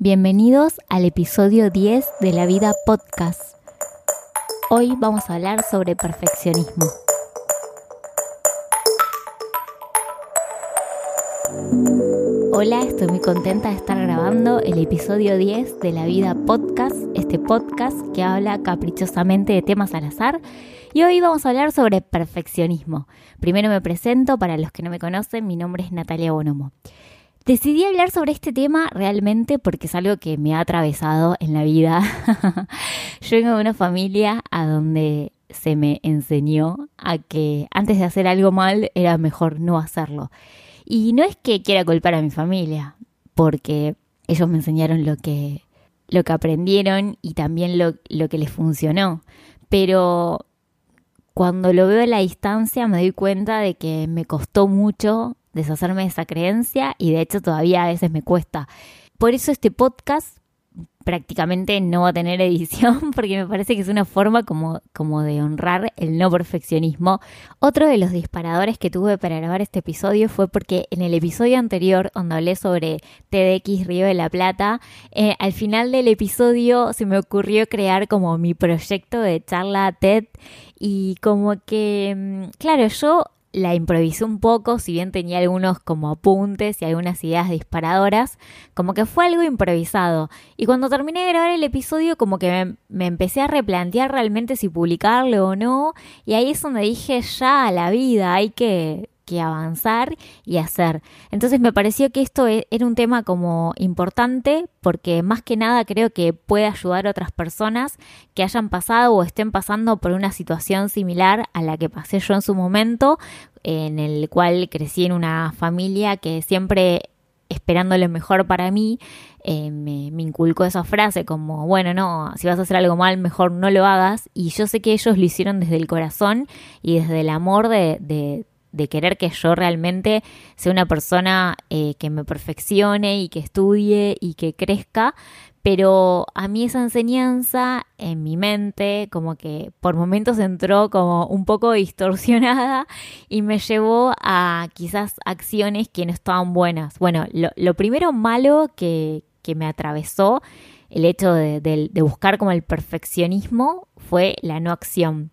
Bienvenidos al episodio 10 de La Vida Podcast. Hoy vamos a hablar sobre perfeccionismo. Hola, estoy muy contenta de estar grabando el episodio 10 de La Vida Podcast, este podcast que habla caprichosamente de temas al azar. Y hoy vamos a hablar sobre perfeccionismo. Primero me presento, para los que no me conocen, mi nombre es Natalia Bonomo. Decidí hablar sobre este tema realmente porque es algo que me ha atravesado en la vida. Yo vengo de una familia a donde se me enseñó a que antes de hacer algo mal era mejor no hacerlo. Y no es que quiera culpar a mi familia, porque ellos me enseñaron lo que, lo que aprendieron y también lo, lo que les funcionó. Pero cuando lo veo a la distancia me doy cuenta de que me costó mucho deshacerme de esa creencia y de hecho todavía a veces me cuesta. Por eso este podcast prácticamente no va a tener edición porque me parece que es una forma como, como de honrar el no perfeccionismo. Otro de los disparadores que tuve para grabar este episodio fue porque en el episodio anterior, donde hablé sobre TDX Río de la Plata, eh, al final del episodio se me ocurrió crear como mi proyecto de charla TED y como que, mm, claro, yo la improvisé un poco, si bien tenía algunos como apuntes y algunas ideas disparadoras, como que fue algo improvisado. Y cuando terminé de grabar el episodio, como que me, me, empecé a replantear realmente si publicarlo o no, y ahí es donde dije, ya, la vida, hay que que avanzar y hacer. Entonces me pareció que esto e, era un tema como importante porque más que nada creo que puede ayudar a otras personas que hayan pasado o estén pasando por una situación similar a la que pasé yo en su momento, en el cual crecí en una familia que siempre esperando lo mejor para mí, eh, me, inculcó esa frase como, bueno, no, si vas a hacer algo mal, mejor no lo hagas. Y yo sé que ellos lo hicieron desde el corazón y desde el amor de, de querer que yo realmente sea una persona eh, que me perfeccione y que estudie y que crezca, pero a mí esa enseñanza en mi mente como que por momentos entró como un poco distorsionada y me llevó a quizás acciones que no estaban buenas. Bueno, lo, primero malo que, que, me atravesó el hecho de, de buscar como el perfeccionismo fue la no acción.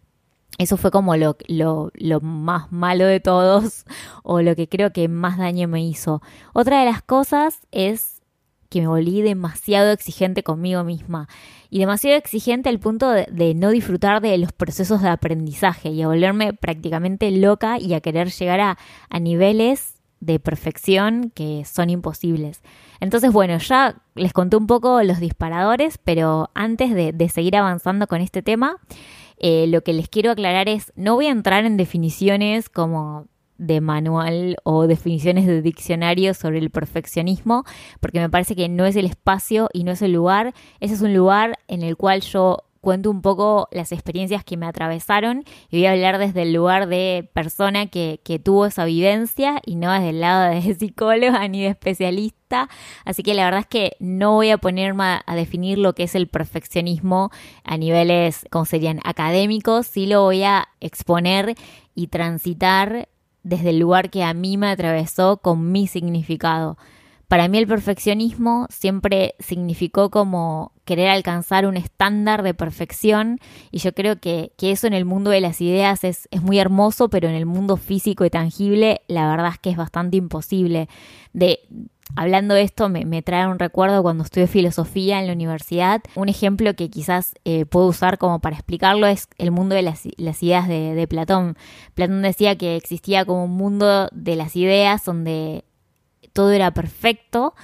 Eso fue como lo, lo, lo, más malo de todos o lo que creo que más daño me hizo. Otra de las cosas es que me volví demasiado exigente conmigo misma y demasiado exigente al punto de, no disfrutar de los procesos de aprendizaje y a volverme prácticamente loca y a querer llegar a, niveles de perfección que son imposibles. Entonces, bueno, ya les conté un poco los disparadores, pero antes de seguir avanzando con este tema, eh, lo que les quiero aclarar es, no voy a entrar en definiciones como de manual o definiciones de diccionario sobre el perfeccionismo, porque me parece que no es el espacio y no es el lugar. Ese es un lugar en el cual yo cuento un poco las experiencias que me atravesaron y voy a hablar desde el lugar de persona que, que tuvo esa vivencia y no desde el lado de psicóloga ni de especialista. Así que la verdad es que no voy a ponerme a definir lo que es el perfeccionismo a niveles, como serían, académicos, sí lo voy a exponer y transitar desde el lugar que a mí me atravesó con mi significado. Para mí el perfeccionismo siempre significó como querer alcanzar un estándar de perfección y yo creo que, que eso en el mundo de las ideas es, es, muy hermoso, pero en el mundo físico y tangible la verdad es que es bastante imposible. De, hablando de esto me, me trae un recuerdo cuando estudié filosofía en la universidad. Un ejemplo que quizás eh, puedo usar como para explicarlo es el mundo de las, ideas de, de Platón. Platón decía que existía como un mundo de las ideas donde todo era perfecto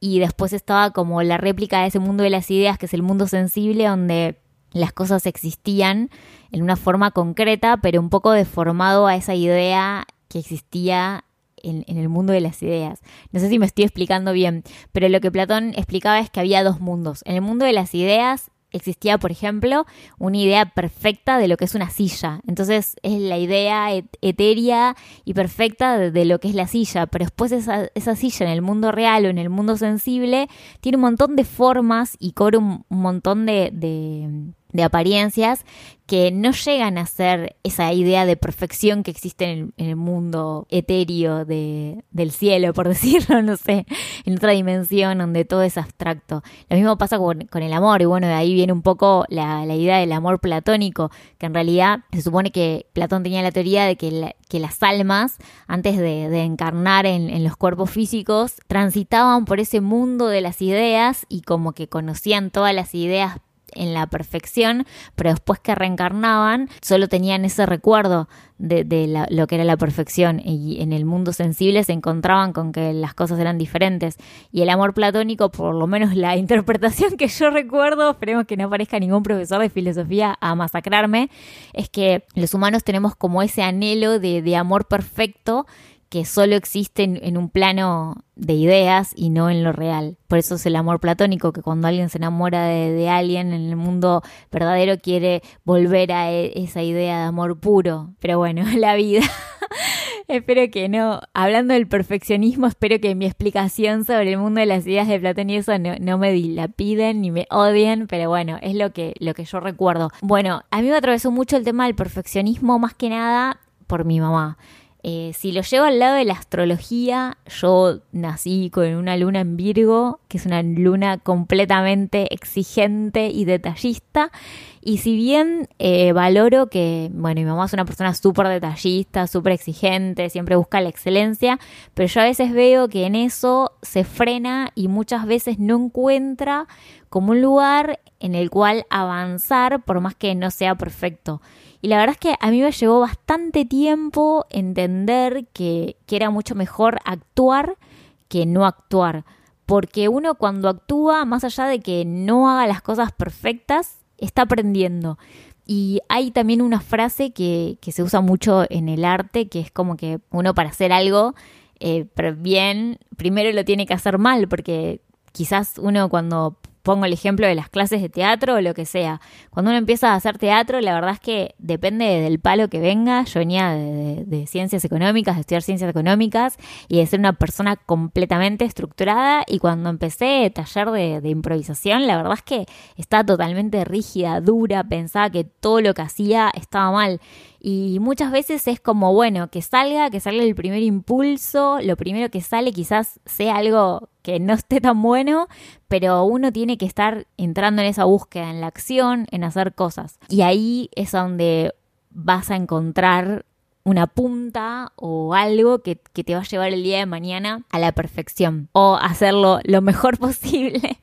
y después estaba como la réplica de ese mundo de las ideas, que es el mundo sensible, donde las cosas existían en una forma concreta, pero un poco deformado a esa idea que existía en, el mundo de las ideas. No sé si me estoy explicando bien, pero lo que Platón explicaba es que había dos mundos. En el mundo de las ideas existía, por ejemplo, una idea perfecta de lo que es una silla. Entonces es la idea etérea y perfecta de, lo que es la silla, pero después esa, esa, silla en el mundo real o en el mundo sensible tiene un montón de formas y cobra un, montón de, de de apariencias que no llegan a ser esa idea de perfección que existe en el, mundo etéreo de, del cielo, por decirlo, no sé, en otra dimensión donde todo es abstracto. Lo mismo pasa con, el amor, y bueno, de ahí viene un poco la, idea del amor platónico, que en realidad se supone que Platón tenía la teoría de que, que las almas, antes de, encarnar en, en los cuerpos físicos, transitaban por ese mundo de las ideas y como que conocían todas las ideas en la perfección, pero después que reencarnaban solo tenían ese recuerdo de, lo que era la perfección y en el mundo sensible se encontraban con que las cosas eran diferentes. Y el amor platónico, por lo menos la interpretación que yo recuerdo, esperemos que no aparezca ningún profesor de filosofía a masacrarme, es que los humanos tenemos como ese anhelo de, amor perfecto que solo existe en, un plano de ideas y no en lo real. Por eso es el amor platónico, que cuando alguien se enamora de, alguien en el mundo verdadero quiere volver a e, esa idea de amor puro. Pero bueno, la vida. espero que no. Hablando del perfeccionismo, espero que mi explicación sobre el mundo de las ideas de Platón y eso no, me dilapiden ni me odien, pero bueno, es lo que, lo que yo recuerdo. Bueno, a mí me atravesó mucho el tema del perfeccionismo, más que nada por mi mamá. Eh, si lo llevo al lado de la astrología, yo nací con una luna en Virgo, que es una luna completamente exigente y detallista. Y si bien eh, valoro que, bueno, mi mamá es una persona súper detallista, súper exigente, siempre busca la excelencia, pero yo a veces veo que en eso se frena y muchas veces no encuentra como un lugar en el cual avanzar por más que no sea perfecto. Y la verdad es que a mí me llevó bastante tiempo entender que, era mucho mejor actuar que no actuar. Porque uno cuando actúa, más allá de que no haga las cosas perfectas, está aprendiendo. Y hay también una frase que, se usa mucho en el arte, que es como que uno para hacer algo eh, bien, primero lo tiene que hacer mal, porque quizás uno cuando pongo el ejemplo de las clases de teatro o lo que sea. Cuando uno empieza a hacer teatro, la verdad es que depende del palo que venga. Yo venía de, ciencias económicas, de estudiar ciencias económicas y de ser una persona completamente estructurada. Y cuando empecé taller de, de improvisación, la verdad es que estaba totalmente rígida, dura, pensaba que todo lo que hacía estaba mal. Y muchas veces es como, bueno, que salga, que salga el primer impulso, lo primero que sale quizás sea algo que no esté tan bueno, pero uno tiene que estar entrando en esa búsqueda, en la acción, en hacer cosas. Y ahí es donde vas a encontrar una punta o algo que, te va a llevar el día de mañana a la perfección o hacerlo lo mejor posible.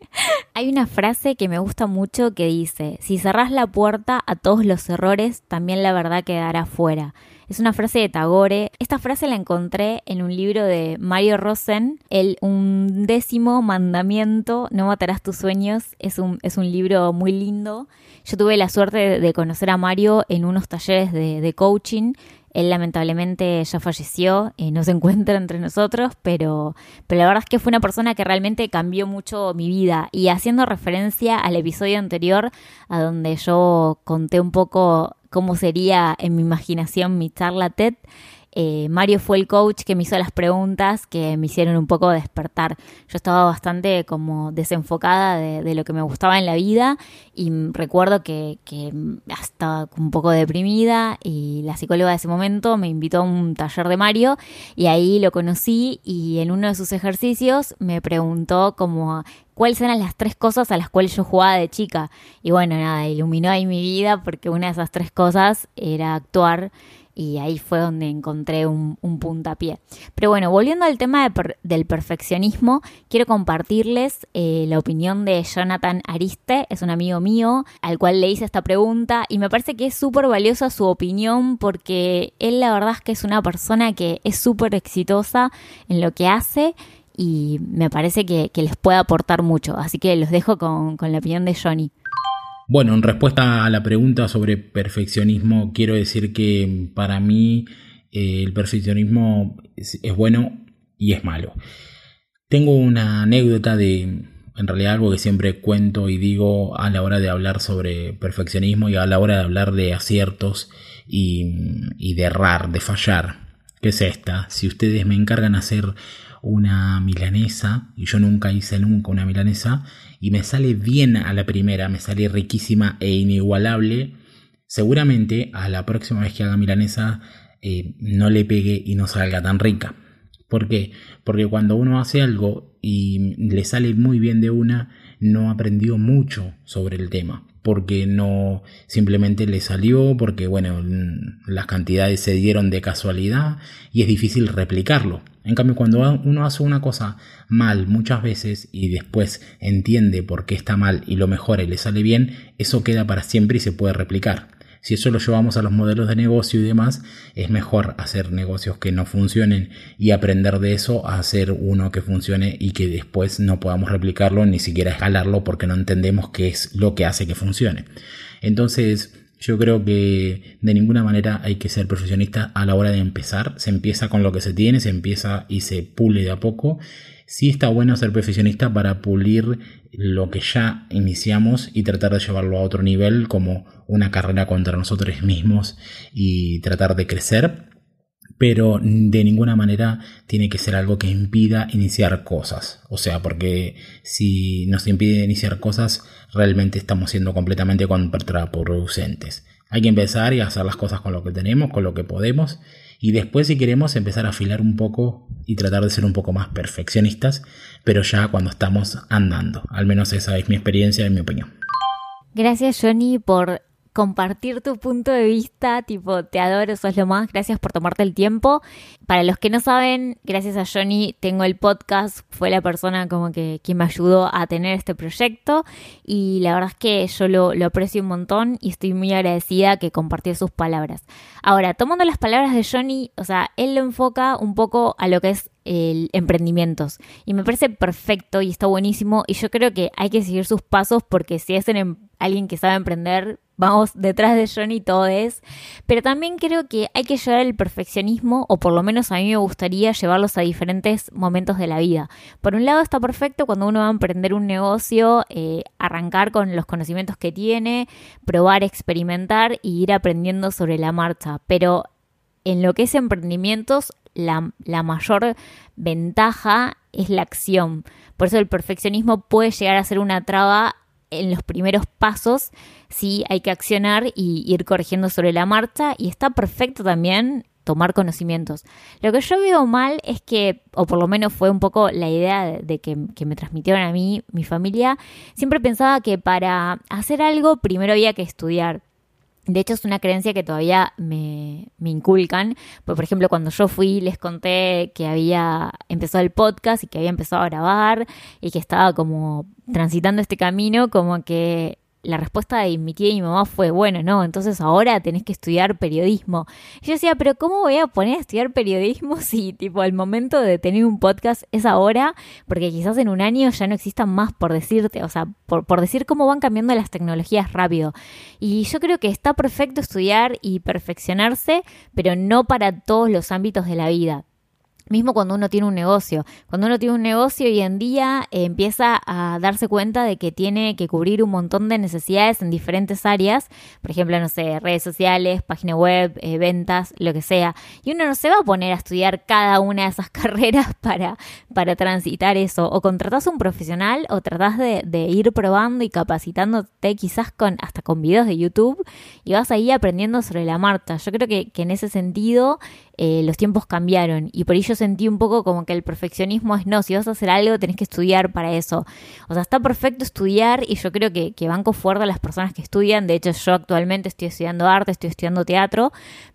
Hay una frase que me gusta mucho que dice, si cerrás la puerta a todos los errores, también la verdad quedará fuera. Es una frase de Tagore. Esta frase la encontré en un libro de Mario Rosen, El undécimo mandamiento, No matarás tus sueños. Es un, es un libro muy lindo. Yo tuve la suerte de, conocer a Mario en unos talleres de coaching él lamentablemente ya falleció, y no se encuentra entre nosotros, pero, pero la verdad es que fue una persona que realmente cambió mucho mi vida. Y haciendo referencia al episodio anterior, a donde yo conté un poco cómo sería en mi imaginación mi charla TED, eh, Mario fue el coach que me hizo las preguntas que me hicieron un poco despertar. Yo estaba bastante como desenfocada de, lo que me gustaba en la vida y recuerdo que, que estaba un poco deprimida y la psicóloga de ese momento me invitó a un taller de Mario y ahí lo conocí y en uno de sus ejercicios me preguntó como cuáles eran las tres cosas a las cuales yo jugaba de chica. Y bueno, nada, iluminó ahí mi vida porque una de esas tres cosas era actuar y ahí fue donde encontré un, puntapié. Pero bueno, volviendo al tema del perfeccionismo, quiero compartirles eh, la opinión de Jonathan Ariste, es un amigo mío al cual le hice esta pregunta y me parece que es súper valiosa su opinión porque él la verdad es que es una persona que es súper exitosa en lo que hace y me parece que, les puede aportar mucho. Así que los dejo con, con la opinión de Johnny. Bueno, en respuesta a la pregunta sobre perfeccionismo, quiero decir que para mí eh, el perfeccionismo es, bueno y es malo. Tengo una anécdota de, en realidad algo que siempre cuento y digo a la hora de hablar sobre perfeccionismo y a la hora de hablar de aciertos y, de errar, de fallar, que es esta. Si ustedes me encargan hacer una milanesa, y yo nunca hice nunca una milanesa, y me sale bien a la primera, me sale riquísima e inigualable, seguramente a la próxima vez que haga milanesa eh, no le pegue y no salga tan rica. ¿Por qué? Porque cuando uno hace algo y le sale muy bien de una, no aprendió mucho sobre el tema. Porque no simplemente le salió, porque bueno, las cantidades se dieron de casualidad y es difícil replicarlo. En cambio, cuando uno hace una cosa mal muchas veces y después entiende por qué está mal y lo mejora y le sale bien, eso queda para siempre y se puede replicar. Si eso lo llevamos a los modelos de negocio y demás, es mejor hacer negocios que no funcionen y aprender de eso a hacer uno que funcione y que después no podamos replicarlo ni siquiera escalarlo porque no entendemos qué es lo que hace que funcione. Entonces, yo creo que de ninguna manera hay que ser profesionista a la hora de empezar. Se empieza con lo que se tiene, se empieza y se pule de a poco. Sí está bueno ser profesionista para pulir lo que ya iniciamos y tratar de llevarlo a otro nivel como una carrera contra nosotros mismos y tratar de crecer, pero de ninguna manera tiene que ser algo que impida iniciar cosas. O sea, porque si nos impide iniciar cosas, realmente estamos siendo completamente contraproducentes. Hay que empezar y hacer las cosas con lo que tenemos, con lo que podemos y después si queremos empezar a afilar un poco y tratar de ser un poco más perfeccionistas, pero ya cuando estamos andando. Al menos esa es mi experiencia y mi opinión. Gracias Johnny por compartir tu punto de vista, tipo, te adoro, sos lo más, gracias por tomarte el tiempo. Para los que no saben, gracias a Johnny tengo el podcast, fue la persona como que quien me ayudó a tener este proyecto y la verdad es que yo lo, lo aprecio un montón y estoy muy agradecida que compartió sus palabras. Ahora, tomando las palabras de Johnny, o sea, él lo enfoca un poco a lo que es el emprendimientos y me parece perfecto y está buenísimo y yo creo que hay que seguir sus pasos porque si es em, alguien que sabe emprender vamos detrás de Johnny todo es, pero también creo que hay que llevar el perfeccionismo, o por lo menos a mí me gustaría llevarlos a diferentes momentos de la vida. Por un lado está perfecto cuando uno va a emprender un negocio, eh, arrancar con los conocimientos que tiene, probar, experimentar y ir aprendiendo sobre la marcha, pero en lo que es emprendimientos, la, la mayor ventaja es la acción. Por eso el perfeccionismo puede llegar a ser una traba en los primeros pasos sí hay que accionar y ir corrigiendo sobre la marcha y está perfecto también tomar conocimientos. Lo que yo veo mal es que, o por lo menos fue un poco la idea de, que, que, me transmitieron a mí, mi familia, siempre pensaba que para hacer algo primero había que estudiar. De hecho, es una creencia que todavía me, me inculcan. Pues, por ejemplo, cuando yo fui, les conté que había empezado el podcast y que había empezado a grabar y que estaba como transitando este camino, como que la respuesta de mi tía y mi mamá fue, bueno, no, entonces ahora tenés que estudiar periodismo. Yo decía, pero ¿cómo voy a poner a estudiar periodismo si tipo el momento de tener un podcast es ahora? Porque quizás en un año ya no existan más por decirte, o sea, por, por decir cómo van cambiando las tecnologías rápido. Y yo creo que está perfecto estudiar y perfeccionarse, pero no para todos los ámbitos de la vida. Mismo cuando uno tiene un negocio. Cuando uno tiene un negocio hoy en día eh, empieza a darse cuenta de que tiene que cubrir un montón de necesidades en diferentes áreas. Por ejemplo, no sé, redes sociales, página web, eh, ventas, lo que sea. Y uno no se va a poner a estudiar cada una de esas carreras para, para transitar eso. O contratás a un profesional o tratás de, ir probando y capacitándote quizás con hasta con videos de YouTube y vas ahí aprendiendo sobre la marcha. Yo creo que, que en ese sentido eh, los tiempos cambiaron y por ello sentí un poco como que el perfeccionismo es no, si vas a hacer algo tenés que estudiar para eso. O sea, está perfecto estudiar y yo creo que, que banco fuerte a las personas que estudian. De hecho, yo actualmente estoy estudiando arte, estoy estudiando teatro,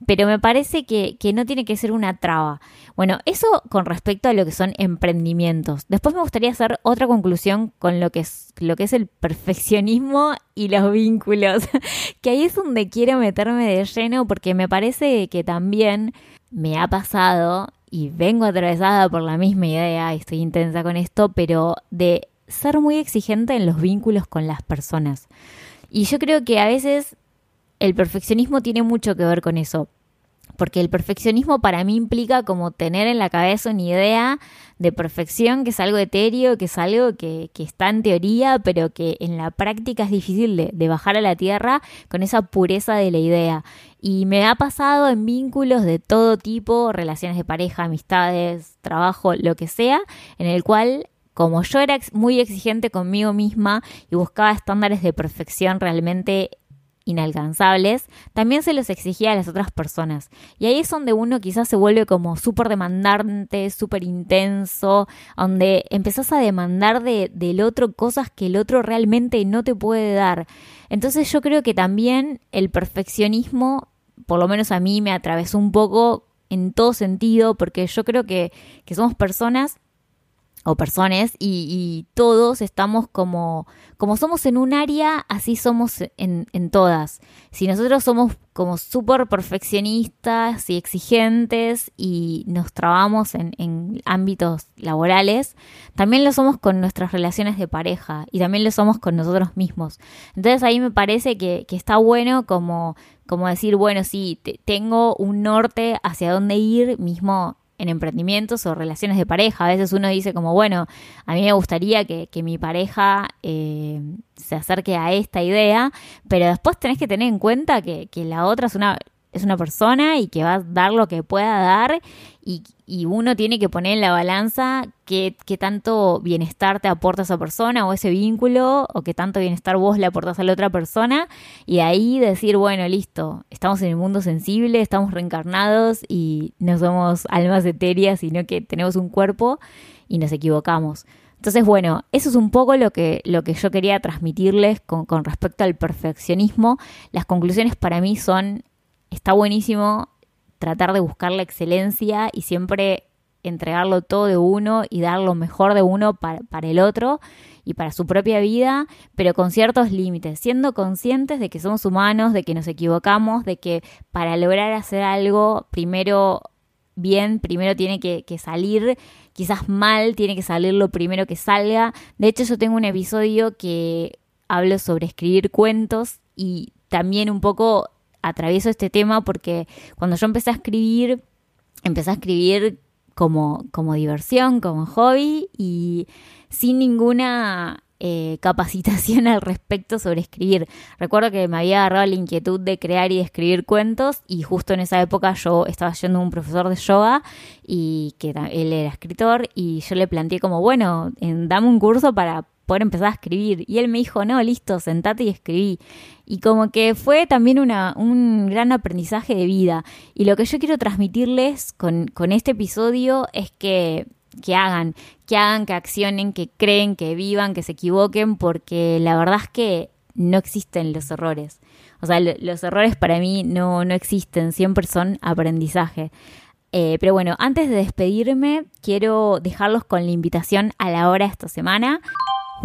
pero me parece que, que no tiene que ser una traba. Bueno, eso con respecto a lo que son emprendimientos. Después me gustaría hacer otra conclusión con lo que es, lo que es el perfeccionismo y los vínculos, que ahí es donde quiero meterme de lleno porque me parece que también me ha pasado y vengo atravesada por la misma idea, y estoy intensa con esto, pero de ser muy exigente en los vínculos con las personas. Y yo creo que a veces el perfeccionismo tiene mucho que ver con eso porque el perfeccionismo para mí implica como tener en la cabeza una idea de perfección, que es algo etéreo, que es algo que, está en teoría, pero que en la práctica es difícil de, de, bajar a la tierra con esa pureza de la idea. Y me ha pasado en vínculos de todo tipo, relaciones de pareja, amistades, trabajo, lo que sea, en el cual como yo era muy exigente conmigo misma y buscaba estándares de perfección realmente inalcanzables, también se los exigía a las otras personas. Y ahí es donde uno quizás se vuelve como súper demandante, súper intenso, donde empezás a demandar de, del otro cosas que el otro realmente no te puede dar. Entonces yo creo que también el perfeccionismo, por lo menos a mí, me atravesó un poco en todo sentido, porque yo creo que, que somos personas o personas y, todos estamos como, como somos en un área, así somos en, en todas. Si nosotros somos como súper perfeccionistas y exigentes y nos trabamos en, en, ámbitos laborales, también lo somos con nuestras relaciones de pareja y también lo somos con nosotros mismos. Entonces ahí me parece que, que está bueno como, como decir, bueno, sí, tengo un norte hacia dónde ir mismo en emprendimientos o relaciones de pareja. A veces uno dice como, bueno, a mí me gustaría que, mi pareja eh, se acerque a esta idea, pero después tenés que tener en cuenta que, que la otra es una es una persona y que va a dar lo que pueda dar y, uno tiene que poner en la balanza qué, tanto bienestar te aporta esa persona o ese vínculo o qué tanto bienestar vos le aportas a la otra persona y ahí decir, bueno, listo, estamos en el mundo sensible, estamos reencarnados y no somos almas etéreas, sino que tenemos un cuerpo y nos equivocamos. Entonces, bueno, eso es un poco lo que, lo que yo quería transmitirles con, con respecto al perfeccionismo. Las conclusiones para mí son está buenísimo tratar de buscar la excelencia y siempre entregarlo todo de uno y dar lo mejor de uno para, el otro y para su propia vida, pero con ciertos límites, siendo conscientes de que somos humanos, de que nos equivocamos, de que para lograr hacer algo, primero bien, primero tiene que, que salir, quizás mal, tiene que salir lo primero que salga. De hecho, yo tengo un episodio que hablo sobre escribir cuentos y también un poco atravieso este tema porque cuando yo empecé a escribir, empecé a escribir como, como diversión, como hobby y sin ninguna eh, capacitación al respecto sobre escribir. Recuerdo que me había agarrado la inquietud de crear y escribir cuentos y justo en esa época yo estaba yendo a un profesor de yoga y que él era escritor y yo le planteé como, bueno, dame un curso para poder empezar a escribir. Y él me dijo, no, listo, sentate y escribí. Y como que fue también una, un gran aprendizaje de vida. Y lo que yo quiero transmitirles con, con este episodio es que, que hagan, que hagan, que accionen, que creen, que vivan, que se equivoquen, porque la verdad es que no existen los errores. O sea, los errores para mí no, no existen, siempre son aprendizaje. Eh, pero bueno, antes de despedirme, quiero dejarlos con la invitación a la hora esta semana.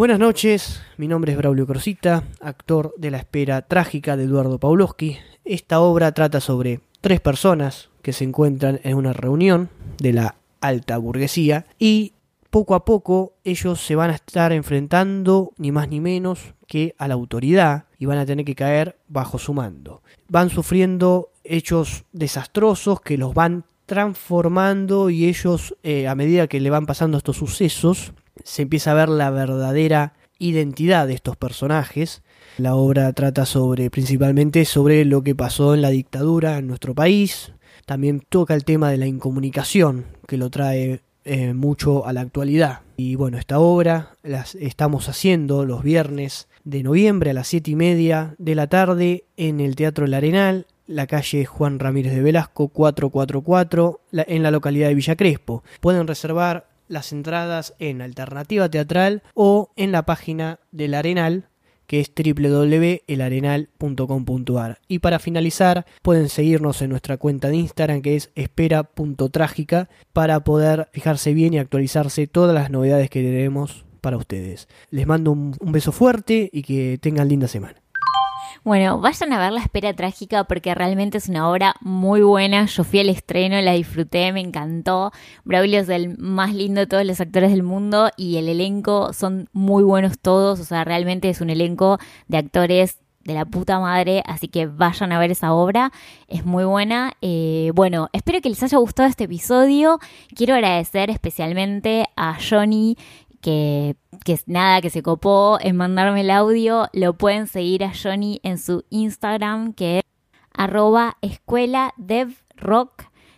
Buenas noches, mi nombre es Braulio Crosita, actor de La Espera Trágica de Eduardo Pawlowski. Esta obra trata sobre tres personas que se encuentran en una reunión de la alta burguesía y poco a poco ellos se van a estar enfrentando ni más ni menos que a la autoridad y van a tener que caer bajo su mando. Van sufriendo hechos desastrosos que los van transformando y ellos eh, a medida que le van pasando estos sucesos se empieza a ver la verdadera identidad de estos personajes. La obra trata sobre principalmente sobre lo que pasó en la dictadura en nuestro país. También toca el tema de la incomunicación, que lo trae eh, mucho a la actualidad. Y bueno, esta obra la estamos haciendo los viernes de noviembre a las siete y media de la tarde en el Teatro El Arenal, la calle Juan Ramírez de Velasco 444, en la localidad de Villa Crespo. Pueden reservar las entradas en Alternativa Teatral o en la página del Arenal que es www.elarenal.com.ar. Y para finalizar, pueden seguirnos en nuestra cuenta de Instagram que es espera.trágica para poder fijarse bien y actualizarse todas las novedades que tenemos para ustedes. Les mando un, un beso fuerte y que tengan linda semana. Bueno, vayan a ver La Espera Trágica porque realmente es una obra muy buena. Yo fui al estreno, la disfruté, me encantó. Braulio es el más lindo de todos los actores del mundo y el elenco son muy buenos todos. O sea, realmente es un elenco de actores de la puta madre, así que vayan a ver esa obra, es muy buena. Eh, bueno, espero que les haya gustado este episodio. Quiero agradecer especialmente a Johnny que, que nada, que se copó en mandarme el audio, lo pueden seguir a Johnny en su Instagram, que es arroba escuela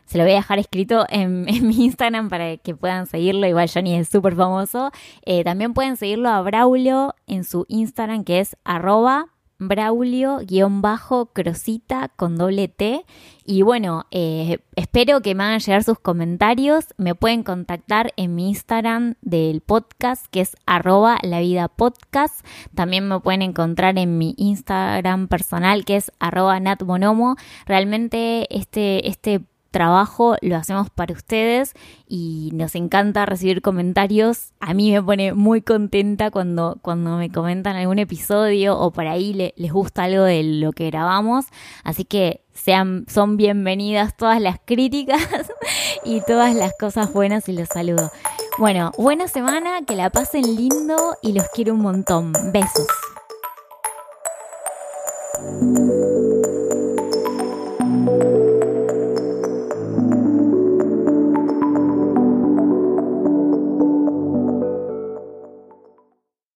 se lo voy a dejar escrito en, mi Instagram para que puedan seguirlo. Igual Johnny es súper famoso. Eh, también pueden seguirlo a Braulio en su Instagram que es arroba Braulio-Crosita con doble T. Y bueno, eh, espero que me hagan llegar sus comentarios. Me pueden contactar en mi Instagram del podcast, que es arroba la vida podcast. También me pueden encontrar en mi Instagram personal, que es arroba natbonomo. Realmente este, este trabajo lo hacemos para ustedes y nos encanta recibir comentarios. A mí me pone muy contenta cuando, cuando me comentan algún episodio o por ahí les gusta algo de lo que grabamos. Así que sean, son bienvenidas todas las críticas y todas las cosas buenas y los saludo. Bueno, buena semana, que la pasen lindo y los quiero un montón. Besos.